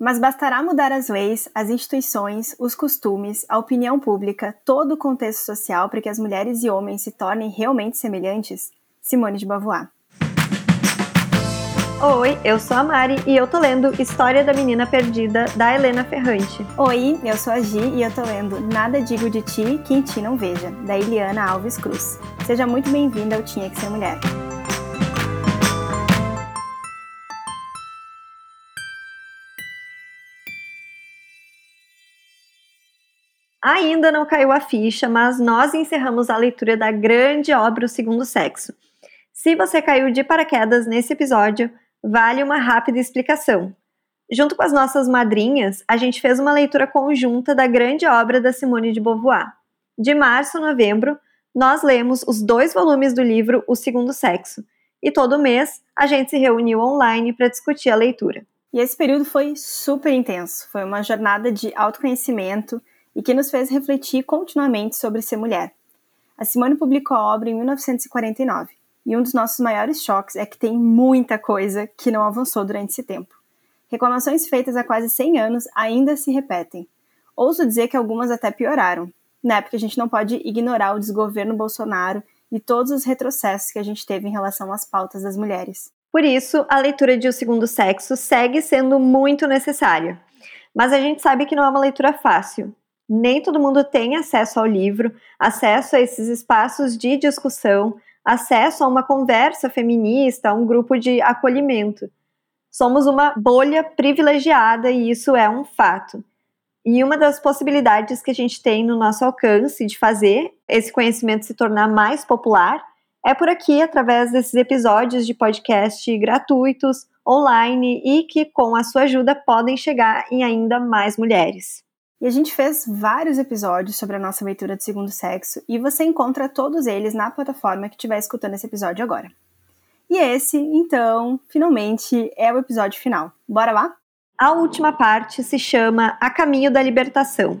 Mas bastará mudar as leis, as instituições, os costumes, a opinião pública, todo o contexto social para que as mulheres e homens se tornem realmente semelhantes? Simone de Beauvoir. Oi, eu sou a Mari e eu tô lendo História da Menina Perdida, da Helena Ferrante. Oi, eu sou a Gi e eu tô lendo Nada Digo de Ti que em Ti Não Veja, da Eliana Alves Cruz. Seja muito bem-vinda ao Tinha Que Ser Mulher. Ainda não caiu a ficha, mas nós encerramos a leitura da grande obra O Segundo Sexo. Se você caiu de paraquedas nesse episódio, vale uma rápida explicação. Junto com as nossas madrinhas, a gente fez uma leitura conjunta da grande obra da Simone de Beauvoir. De março a novembro, nós lemos os dois volumes do livro O Segundo Sexo, e todo mês a gente se reuniu online para discutir a leitura. E esse período foi super intenso. Foi uma jornada de autoconhecimento e que nos fez refletir continuamente sobre ser mulher. A Simone publicou a obra em 1949, e um dos nossos maiores choques é que tem muita coisa que não avançou durante esse tempo. Reclamações feitas há quase 100 anos ainda se repetem. Ouso dizer que algumas até pioraram, né? Porque a gente não pode ignorar o desgoverno Bolsonaro e todos os retrocessos que a gente teve em relação às pautas das mulheres. Por isso, a leitura de O Segundo Sexo segue sendo muito necessária. Mas a gente sabe que não é uma leitura fácil, nem todo mundo tem acesso ao livro, acesso a esses espaços de discussão, acesso a uma conversa feminista, a um grupo de acolhimento. Somos uma bolha privilegiada e isso é um fato. E uma das possibilidades que a gente tem no nosso alcance de fazer esse conhecimento se tornar mais popular é por aqui, através desses episódios de podcast gratuitos, online e que, com a sua ajuda, podem chegar em ainda mais mulheres. E a gente fez vários episódios sobre a nossa leitura de segundo sexo e você encontra todos eles na plataforma que estiver escutando esse episódio agora. E esse, então, finalmente é o episódio final. Bora lá? A última parte se chama A Caminho da Libertação.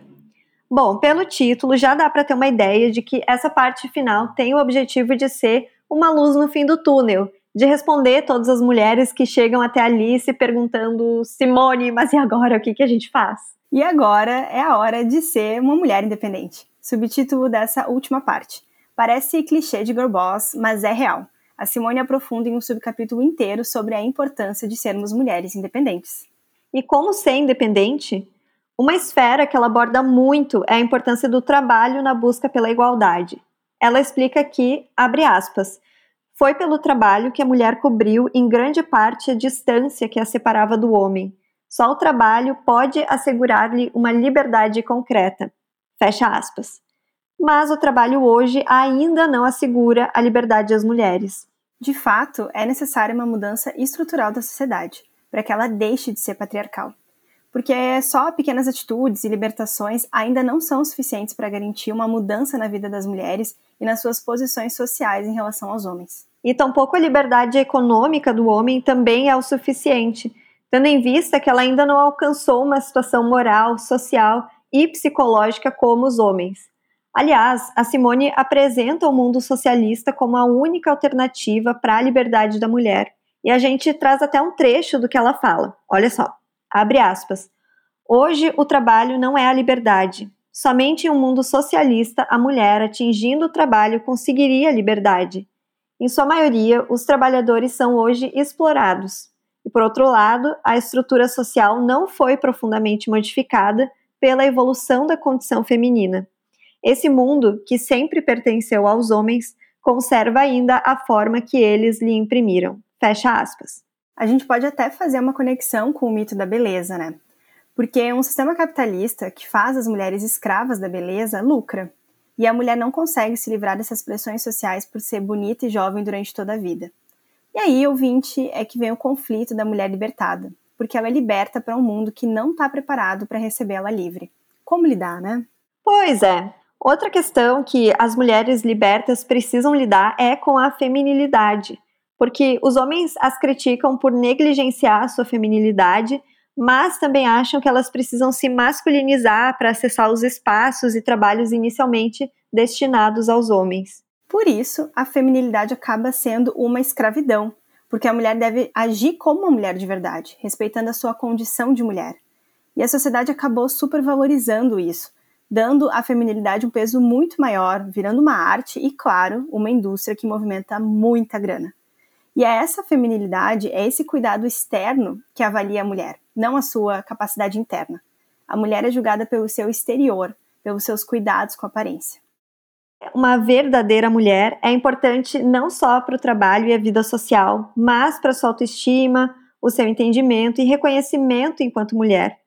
Bom, pelo título já dá para ter uma ideia de que essa parte final tem o objetivo de ser uma luz no fim do túnel, de responder todas as mulheres que chegam até ali se perguntando: Simone, mas e agora o que, que a gente faz? E agora é a hora de ser uma mulher independente. Subtítulo dessa última parte. Parece clichê de girl boss, mas é real. A Simone aprofunda em um subcapítulo inteiro sobre a importância de sermos mulheres independentes. E como ser independente? Uma esfera que ela aborda muito é a importância do trabalho na busca pela igualdade. Ela explica que, abre aspas, foi pelo trabalho que a mulher cobriu em grande parte a distância que a separava do homem só o trabalho pode assegurar-lhe uma liberdade concreta. Fecha aspas. Mas o trabalho hoje ainda não assegura a liberdade às mulheres. De fato, é necessária uma mudança estrutural da sociedade, para que ela deixe de ser patriarcal. Porque só pequenas atitudes e libertações ainda não são suficientes para garantir uma mudança na vida das mulheres e nas suas posições sociais em relação aos homens. E tampouco a liberdade econômica do homem também é o suficiente, tendo em vista que ela ainda não alcançou uma situação moral, social e psicológica como os homens. Aliás, a Simone apresenta o mundo socialista como a única alternativa para a liberdade da mulher. E a gente traz até um trecho do que ela fala. Olha só, abre aspas. Hoje o trabalho não é a liberdade. Somente em um mundo socialista a mulher atingindo o trabalho conseguiria a liberdade. Em sua maioria, os trabalhadores são hoje explorados, por outro lado, a estrutura social não foi profundamente modificada pela evolução da condição feminina. Esse mundo, que sempre pertenceu aos homens, conserva ainda a forma que eles lhe imprimiram. Fecha aspas. A gente pode até fazer uma conexão com o mito da beleza, né? Porque um sistema capitalista que faz as mulheres escravas da beleza lucra. E a mulher não consegue se livrar dessas pressões sociais por ser bonita e jovem durante toda a vida. E aí, ouvinte, é que vem o conflito da mulher libertada, porque ela é liberta para um mundo que não está preparado para recebê-la livre. Como lidar, né? Pois é. Outra questão que as mulheres libertas precisam lidar é com a feminilidade, porque os homens as criticam por negligenciar a sua feminilidade, mas também acham que elas precisam se masculinizar para acessar os espaços e trabalhos inicialmente destinados aos homens. Por isso, a feminilidade acaba sendo uma escravidão, porque a mulher deve agir como uma mulher de verdade, respeitando a sua condição de mulher. E a sociedade acabou supervalorizando isso, dando à feminilidade um peso muito maior, virando uma arte e, claro, uma indústria que movimenta muita grana. E é essa feminilidade, é esse cuidado externo que avalia a mulher, não a sua capacidade interna. A mulher é julgada pelo seu exterior, pelos seus cuidados com a aparência. Uma verdadeira mulher é importante não só para o trabalho e a vida social, mas para sua autoestima, o seu entendimento e reconhecimento enquanto mulher.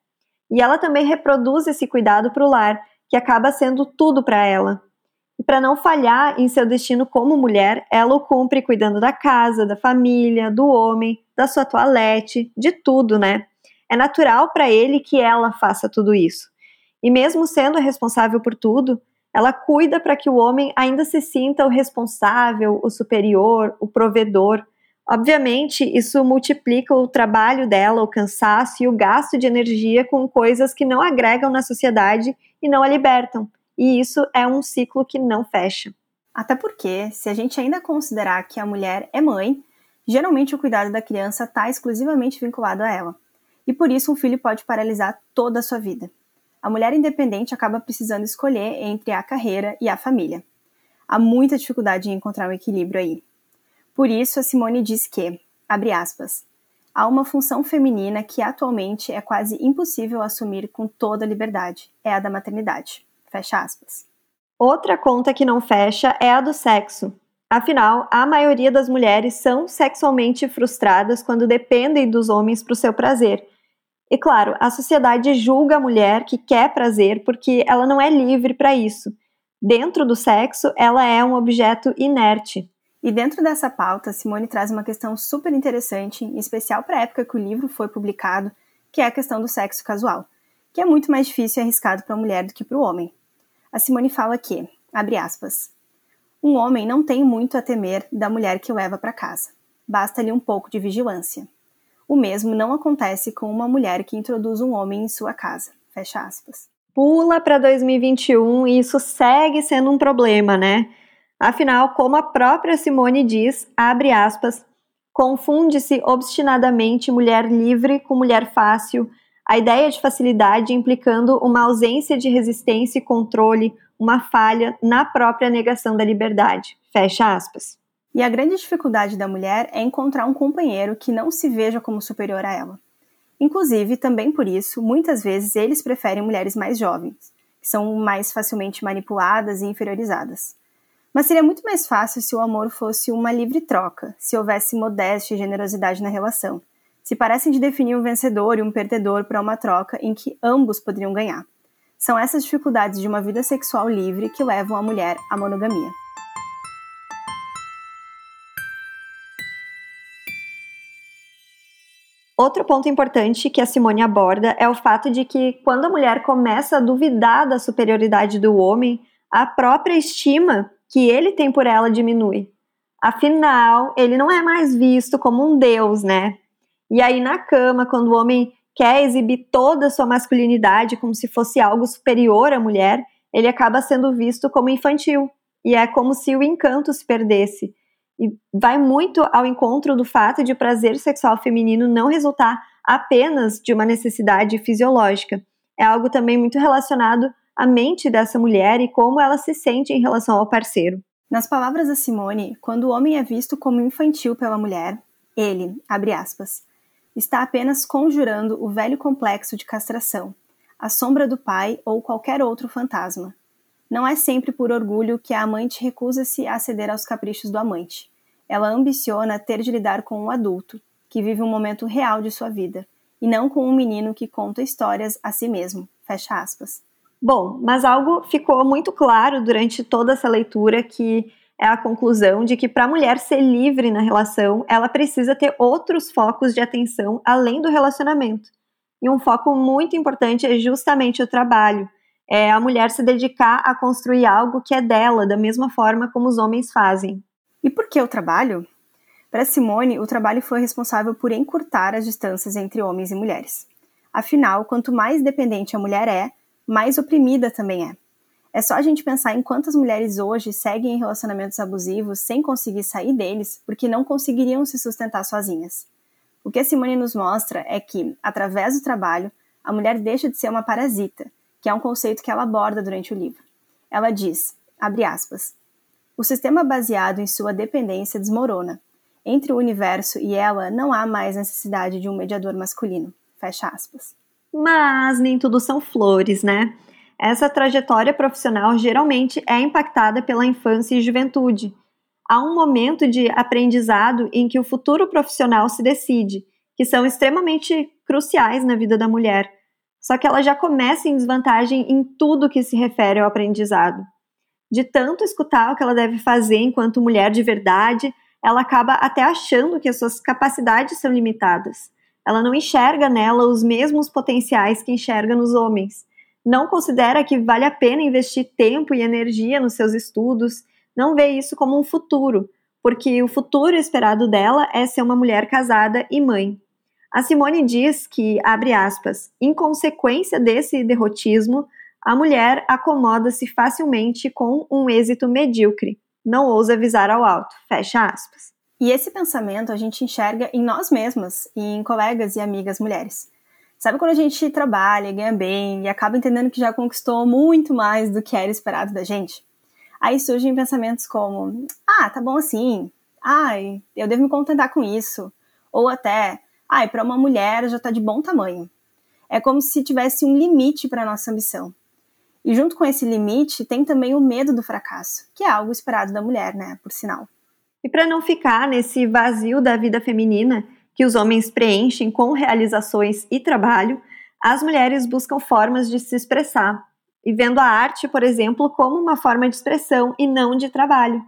E ela também reproduz esse cuidado para o lar, que acaba sendo tudo para ela. E para não falhar em seu destino como mulher, ela o cumpre cuidando da casa, da família, do homem, da sua toalete, de tudo, né? É natural para ele que ela faça tudo isso. E mesmo sendo responsável por tudo, ela cuida para que o homem ainda se sinta o responsável, o superior, o provedor. Obviamente, isso multiplica o trabalho dela, o cansaço e o gasto de energia com coisas que não agregam na sociedade e não a libertam. E isso é um ciclo que não fecha. Até porque, se a gente ainda considerar que a mulher é mãe, geralmente o cuidado da criança está exclusivamente vinculado a ela. E por isso um filho pode paralisar toda a sua vida. A mulher independente acaba precisando escolher entre a carreira e a família. Há muita dificuldade em encontrar um equilíbrio aí. Por isso, a Simone diz que, abre aspas, há uma função feminina que atualmente é quase impossível assumir com toda liberdade, é a da maternidade. Fecha aspas. Outra conta que não fecha é a do sexo. Afinal, a maioria das mulheres são sexualmente frustradas quando dependem dos homens para o seu prazer. E claro, a sociedade julga a mulher que quer prazer porque ela não é livre para isso. Dentro do sexo, ela é um objeto inerte. E dentro dessa pauta, Simone traz uma questão super interessante, em especial para a época que o livro foi publicado, que é a questão do sexo casual, que é muito mais difícil e arriscado para a mulher do que para o homem. A Simone fala que, abre aspas, um homem não tem muito a temer da mulher que o leva para casa. Basta-lhe um pouco de vigilância. O mesmo não acontece com uma mulher que introduz um homem em sua casa. Fecha aspas. Pula para 2021 e isso segue sendo um problema, né? Afinal, como a própria Simone diz, abre aspas, confunde-se obstinadamente mulher livre com mulher fácil, a ideia de facilidade implicando uma ausência de resistência e controle, uma falha na própria negação da liberdade. Fecha aspas. E a grande dificuldade da mulher é encontrar um companheiro que não se veja como superior a ela. Inclusive, também por isso, muitas vezes eles preferem mulheres mais jovens, que são mais facilmente manipuladas e inferiorizadas. Mas seria muito mais fácil se o amor fosse uma livre troca, se houvesse modéstia e generosidade na relação. Se parecem de definir um vencedor e um perdedor para uma troca em que ambos poderiam ganhar. São essas dificuldades de uma vida sexual livre que levam a mulher à monogamia. Outro ponto importante que a Simone aborda é o fato de que, quando a mulher começa a duvidar da superioridade do homem, a própria estima que ele tem por ela diminui. Afinal, ele não é mais visto como um deus, né? E aí na cama, quando o homem quer exibir toda a sua masculinidade como se fosse algo superior à mulher, ele acaba sendo visto como infantil. E é como se o encanto se perdesse. E vai muito ao encontro do fato de prazer sexual feminino não resultar apenas de uma necessidade fisiológica. É algo também muito relacionado a mente dessa mulher e como ela se sente em relação ao parceiro. Nas palavras da Simone, quando o homem é visto como infantil pela mulher, ele, abre aspas, está apenas conjurando o velho complexo de castração, a sombra do pai ou qualquer outro fantasma. Não é sempre por orgulho que a amante recusa-se a ceder aos caprichos do amante. Ela ambiciona ter de lidar com um adulto, que vive um momento real de sua vida, e não com um menino que conta histórias a si mesmo. Fecha aspas. Bom, mas algo ficou muito claro durante toda essa leitura que é a conclusão de que para a mulher ser livre na relação, ela precisa ter outros focos de atenção além do relacionamento. E um foco muito importante é justamente o trabalho. É a mulher se dedicar a construir algo que é dela, da mesma forma como os homens fazem. E por que o trabalho? Para Simone, o trabalho foi responsável por encurtar as distâncias entre homens e mulheres. Afinal, quanto mais dependente a mulher é, mais oprimida também é. É só a gente pensar em quantas mulheres hoje seguem em relacionamentos abusivos sem conseguir sair deles porque não conseguiriam se sustentar sozinhas. O que a Simone nos mostra é que, através do trabalho, a mulher deixa de ser uma parasita, que é um conceito que ela aborda durante o livro. Ela diz, abre aspas, o sistema baseado em sua dependência desmorona. Entre o universo e ela não há mais necessidade de um mediador masculino. Fecha aspas. Mas nem tudo são flores, né? Essa trajetória profissional geralmente é impactada pela infância e juventude. Há um momento de aprendizado em que o futuro profissional se decide, que são extremamente cruciais na vida da mulher. Só que ela já começa em desvantagem em tudo que se refere ao aprendizado. De tanto escutar o que ela deve fazer enquanto mulher de verdade, ela acaba até achando que as suas capacidades são limitadas. Ela não enxerga nela os mesmos potenciais que enxerga nos homens. Não considera que vale a pena investir tempo e energia nos seus estudos, não vê isso como um futuro, porque o futuro esperado dela é ser uma mulher casada e mãe. A Simone diz que, abre aspas, em consequência desse derrotismo, a mulher acomoda-se facilmente com um êxito medíocre, não ousa avisar ao alto, fecha aspas. E esse pensamento a gente enxerga em nós mesmas e em colegas e amigas mulheres. Sabe quando a gente trabalha, ganha bem e acaba entendendo que já conquistou muito mais do que era esperado da gente? Aí surgem pensamentos como: ah, tá bom assim, ai, eu devo me contentar com isso. Ou até, ai, para uma mulher já está de bom tamanho. É como se tivesse um limite para nossa ambição. E junto com esse limite tem também o medo do fracasso, que é algo esperado da mulher, né, por sinal. E para não ficar nesse vazio da vida feminina que os homens preenchem com realizações e trabalho, as mulheres buscam formas de se expressar, e vendo a arte, por exemplo, como uma forma de expressão e não de trabalho.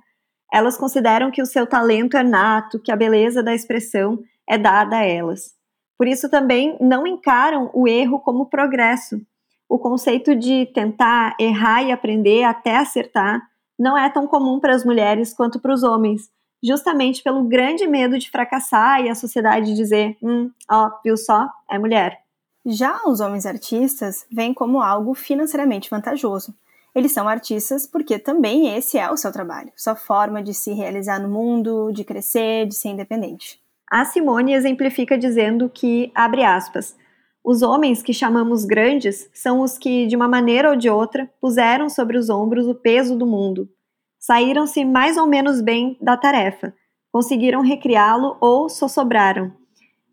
Elas consideram que o seu talento é nato, que a beleza da expressão é dada a elas. Por isso também não encaram o erro como progresso. O conceito de tentar errar e aprender até acertar não é tão comum para as mulheres quanto para os homens, justamente pelo grande medo de fracassar e a sociedade dizer: hum, ó, viu só, é mulher. Já os homens artistas veem como algo financeiramente vantajoso. Eles são artistas porque também esse é o seu trabalho, sua forma de se realizar no mundo, de crescer, de ser independente. A Simone exemplifica dizendo que, abre aspas, os homens que chamamos grandes são os que, de uma maneira ou de outra, puseram sobre os ombros o peso do mundo. Saíram-se mais ou menos bem da tarefa, conseguiram recriá-lo ou sossobraram.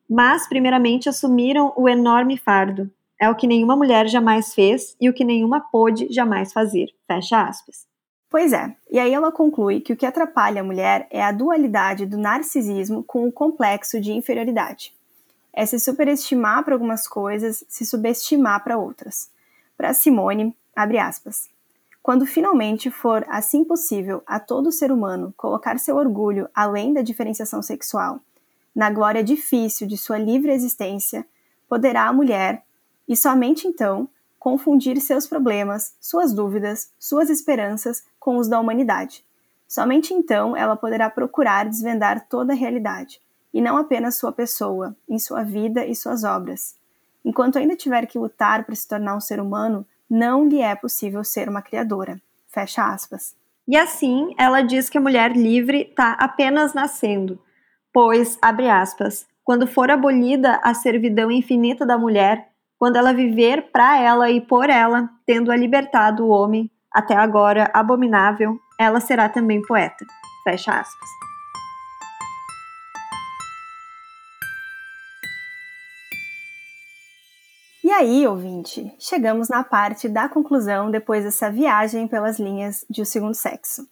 Mas, primeiramente, assumiram o enorme fardo. É o que nenhuma mulher jamais fez e o que nenhuma pôde jamais fazer. Fecha aspas. Pois é, e aí ela conclui que o que atrapalha a mulher é a dualidade do narcisismo com o complexo de inferioridade. É se superestimar para algumas coisas, se subestimar para outras. Para Simone, abre aspas, quando finalmente for assim possível a todo ser humano colocar seu orgulho além da diferenciação sexual, na glória difícil de sua livre existência, poderá a mulher, e somente então, confundir seus problemas, suas dúvidas, suas esperanças com os da humanidade. Somente então ela poderá procurar desvendar toda a realidade, e não apenas sua pessoa, em sua vida e suas obras. Enquanto ainda tiver que lutar para se tornar um ser humano, não lhe é possível ser uma criadora. Fecha aspas. E assim, ela diz que a mulher livre está apenas nascendo, pois, abre aspas, quando for abolida a servidão infinita da mulher, quando ela viver para ela e por ela, tendo a libertado o homem, até agora abominável, ela será também poeta. Fecha aspas. E aí, ouvinte, chegamos na parte da conclusão depois dessa viagem pelas linhas de O Segundo Sexo.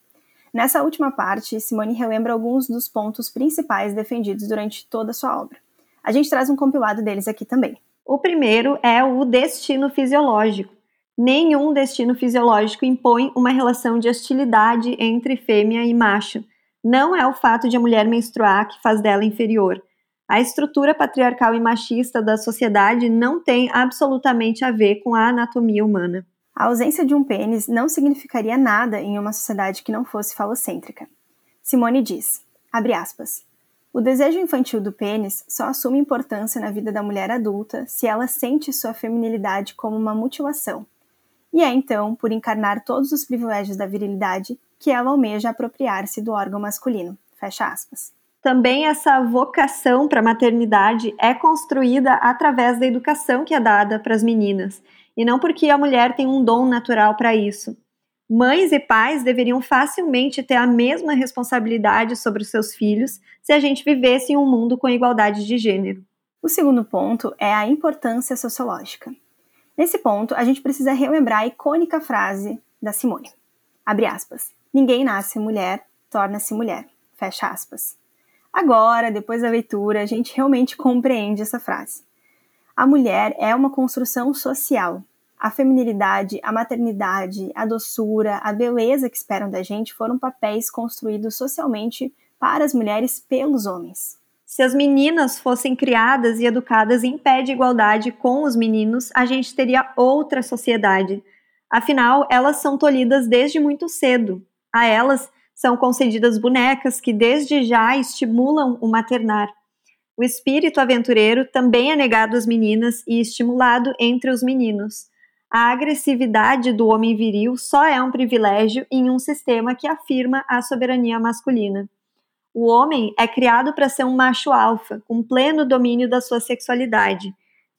Nessa última parte, Simone relembra alguns dos pontos principais defendidos durante toda a sua obra. A gente traz um compilado deles aqui também. O primeiro é o destino fisiológico. Nenhum destino fisiológico impõe uma relação de hostilidade entre fêmea e macho. Não é o fato de a mulher menstruar que faz dela inferior. A estrutura patriarcal e machista da sociedade não tem absolutamente a ver com a anatomia humana. A ausência de um pênis não significaria nada em uma sociedade que não fosse falocêntrica. Simone diz, abre aspas, o desejo infantil do pênis só assume importância na vida da mulher adulta se ela sente sua feminilidade como uma mutilação. E é então, por encarnar todos os privilégios da virilidade, que ela almeja apropriar-se do órgão masculino. Fecha aspas. também essa vocação para a maternidade é construída através da educação que é dada para as meninas, e não porque a mulher tem um dom natural para isso. Mães e pais deveriam facilmente ter a mesma responsabilidade sobre os seus filhos se a gente vivesse em um mundo com igualdade de gênero. O segundo ponto é a importância sociológica. Nesse ponto, a gente precisa relembrar a icônica frase da Simone. Abre aspas. Ninguém nasce mulher, torna-se mulher. Fecha aspas. Agora, depois da leitura, a gente realmente compreende essa frase. A mulher é uma construção social. A feminilidade, a maternidade, a doçura, a beleza que esperam da gente foram papéis construídos socialmente para as mulheres pelos homens. Se as meninas fossem criadas e educadas em pé de igualdade com os meninos, a gente teria outra sociedade. Afinal, elas são tolhidas desde muito cedo. A elas são concedidas bonecas que desde já estimulam o maternar. O espírito aventureiro também é negado às meninas e estimulado entre os meninos. A agressividade do homem viril só é um privilégio em um sistema que afirma a soberania masculina. O homem é criado para ser um macho alfa, com pleno domínio da sua sexualidade.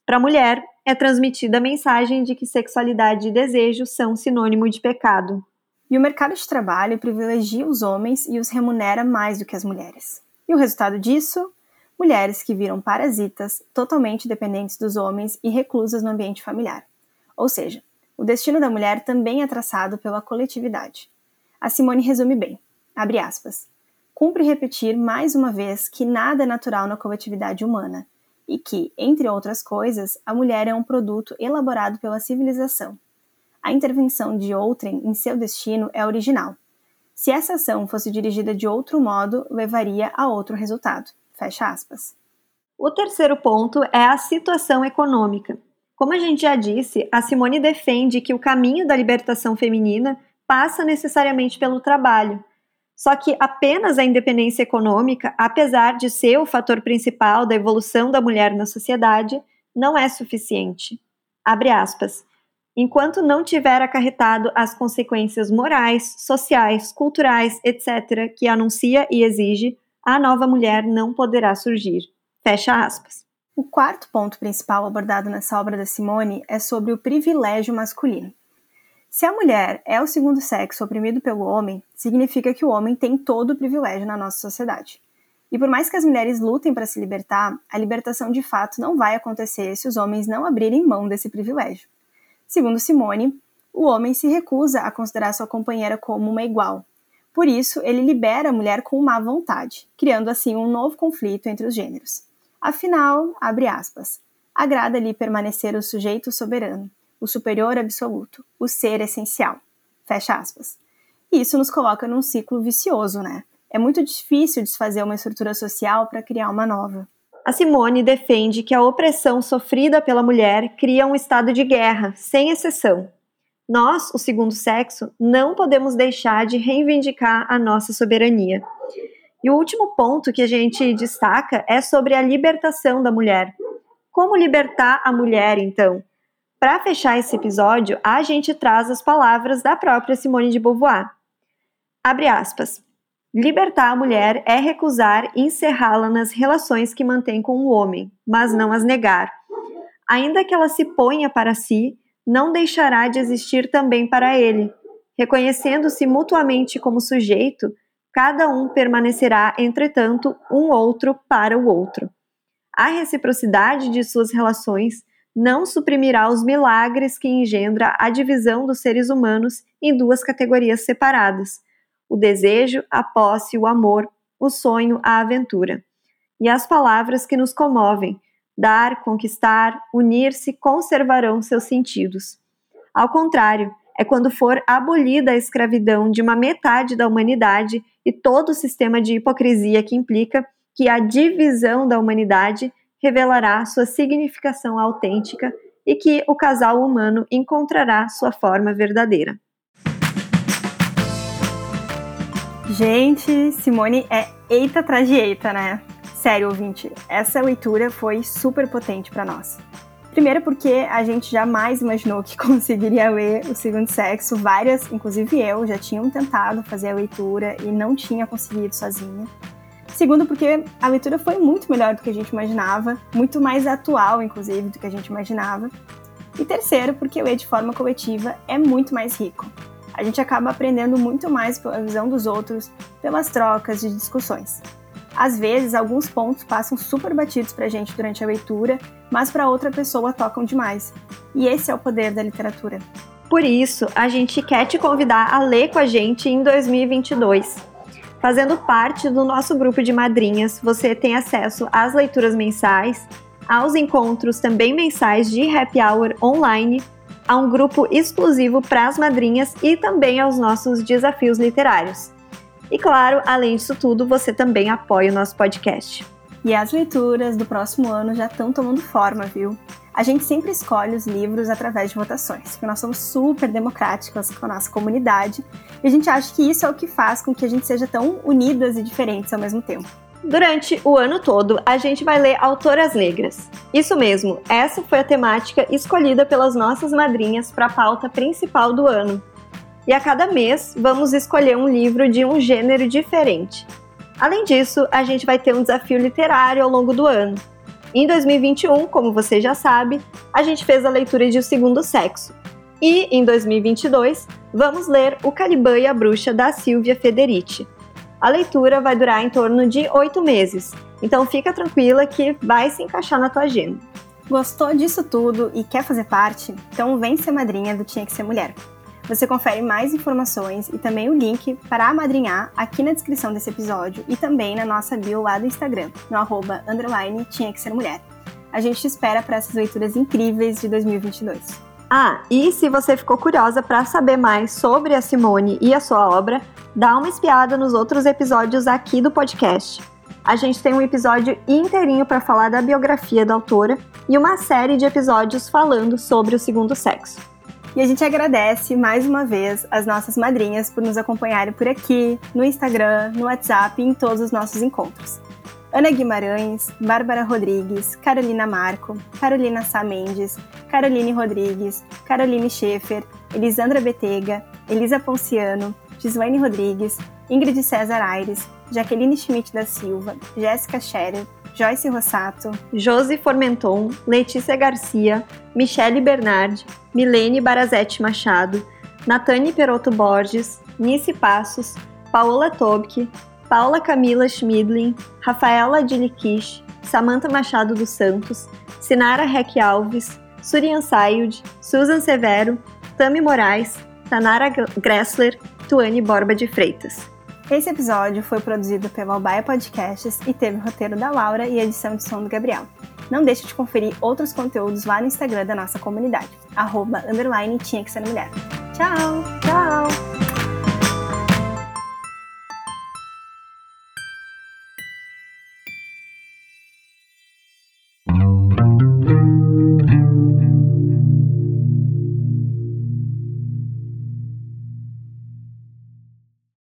Para a mulher, é transmitida a mensagem de que sexualidade e desejo são sinônimo de pecado. E o mercado de trabalho privilegia os homens e os remunera mais do que as mulheres. E o resultado disso? Mulheres que viram parasitas, totalmente dependentes dos homens e reclusas no ambiente familiar. Ou seja, o destino da mulher também é traçado pela coletividade. A Simone resume bem. Abre aspas. Cumpre repetir mais uma vez que nada é natural na coletividade humana e que, entre outras coisas, a mulher é um produto elaborado pela civilização a intervenção de outrem em seu destino é original. Se essa ação fosse dirigida de outro modo, levaria a outro resultado. Fecha aspas. O terceiro ponto é a situação econômica. Como a gente já disse, a Simone defende que o caminho da libertação feminina passa necessariamente pelo trabalho. Só que apenas a independência econômica, apesar de ser o fator principal da evolução da mulher na sociedade, não é suficiente. Abre aspas enquanto não tiver acarretado as consequências morais, sociais, culturais, etc., que anuncia e exige, a nova mulher não poderá surgir. Fecha aspas. O quarto ponto principal abordado nessa obra da Simone é sobre o privilégio masculino. Se a mulher é o segundo sexo oprimido pelo homem, significa que o homem tem todo o privilégio na nossa sociedade. E por mais que as mulheres lutem para se libertar, a libertação de fato não vai acontecer se os homens não abrirem mão desse privilégio. Segundo Simone, o homem se recusa a considerar sua companheira como uma igual. Por isso, ele libera a mulher com má vontade, criando assim um novo conflito entre os gêneros. Afinal, abre aspas, agrada-lhe permanecer o sujeito soberano, o superior absoluto, o ser essencial. Fecha aspas. E isso nos coloca num ciclo vicioso, né? É muito difícil desfazer uma estrutura social para criar uma nova. A Simone defende que a opressão sofrida pela mulher cria um estado de guerra, sem exceção. Nós, o segundo sexo, não podemos deixar de reivindicar a nossa soberania. E o último ponto que a gente destaca é sobre a libertação da mulher. Como libertar a mulher, então? Para fechar esse episódio, a gente traz as palavras da própria Simone de Beauvoir. Abre aspas. Libertar a mulher é recusar encerrá-la nas relações que mantém com o homem, mas não as negar. Ainda que ela se ponha para si, não deixará de existir também para ele. Reconhecendo-se mutuamente como sujeito, cada um permanecerá, entretanto, um outro para o outro. A reciprocidade de suas relações não suprimirá os milagres que engendra a divisão dos seres humanos em duas categorias separadas o desejo, a posse, o amor, o sonho, a aventura. E as palavras que nos comovem, dar, conquistar, unir-se, conservarão seus sentidos. Ao contrário, é quando for abolida a escravidão de uma metade da humanidade e todo o sistema de hipocrisia que implica que a divisão da humanidade revelará sua significação autêntica e que o casal humano encontrará sua forma verdadeira. Gente, Simone é eita atrás de eita, né? Sério, ouvinte, essa leitura foi super potente para nós. Primeiro porque a gente jamais imaginou que conseguiria ler O Segundo Sexo. Várias, inclusive eu, já tinham tentado fazer a leitura e não tinha conseguido sozinha. Segundo, porque a leitura foi muito melhor do que a gente imaginava, muito mais atual, inclusive, do que a gente imaginava. E terceiro, porque ler de forma coletiva é muito mais rico. A gente acaba aprendendo muito mais pela visão dos outros, pelas trocas de discussões. Às vezes, alguns pontos passam super batidos pra gente durante a leitura, mas para outra pessoa tocam demais. E esse é o poder da literatura. Por isso, a gente quer te convidar a ler com a gente em 2022. Fazendo parte do nosso grupo de madrinhas, você tem acesso às leituras mensais, aos encontros também mensais de happy hour online, a um grupo exclusivo para as madrinhas e também aos nossos desafios literários. E claro, além disso tudo, você também apoia o nosso podcast. E as leituras do próximo ano já estão tomando forma, viu? A gente sempre escolhe os livros através de votações, porque nós somos super democráticos com a nossa comunidade e a gente acha que isso é o que faz com que a gente seja tão unidas e diferentes ao mesmo tempo. Durante o ano todo, a gente vai ler autoras negras. Isso mesmo, essa foi a temática escolhida pelas nossas madrinhas para a pauta principal do ano. E a cada mês, vamos escolher um livro de um gênero diferente. Além disso, a gente vai ter um desafio literário ao longo do ano. Em 2021, como você já sabe, a gente fez a leitura de O Segundo Sexo. E em 2022, vamos ler O Caliban e a Bruxa da Silvia Federici. A leitura vai durar em torno de oito meses, então fica tranquila que vai se encaixar na tua agenda. Gostou disso tudo e quer fazer parte? Então vem ser madrinha do Tinha Que Ser Mulher. Você confere mais informações e também o link para amadrinhar aqui na descrição desse episódio e também na nossa bio lá do Instagram, no arroba underline tinha que ser mulher. A gente te espera para essas leituras incríveis de 2022. Ah, e se você ficou curiosa para saber mais sobre a Simone e a sua obra, dá uma espiada nos outros episódios aqui do podcast. A gente tem um episódio inteirinho para falar da biografia da autora e uma série de episódios falando sobre o segundo sexo. E a gente agradece mais uma vez as nossas madrinhas por nos acompanharem por aqui, no Instagram, no WhatsApp e em todos os nossos encontros. Ana Guimarães, Bárbara Rodrigues, Carolina Marco, Carolina Sá Mendes, Caroline Rodrigues, Caroline Schaefer, Elisandra Betega, Elisa Ponciano, Gislaine Rodrigues, Ingrid César Aires, Jaqueline Schmidt da Silva, Jéssica Scherer, Joyce Rossato, Josi Formenton, Letícia Garcia, Michele Bernard, Milene Barazetti Machado, Natane Peroto Borges, Nice Passos, Paola Tobke, Paula Camila Schmidlin, Rafaela Dilikish, Samantha Machado dos Santos, Sinara Reck Alves, Surian Sayud, Susan Severo, Tami Moraes, Tanara Gressler, Tuane Borba de Freitas. Esse episódio foi produzido pela Albaia Podcasts e teve o roteiro da Laura e edição de som do Gabriel. Não deixe de conferir outros conteúdos lá no Instagram da nossa comunidade, arroba, underline, tinha que ser mulher. Tchau! Tchau!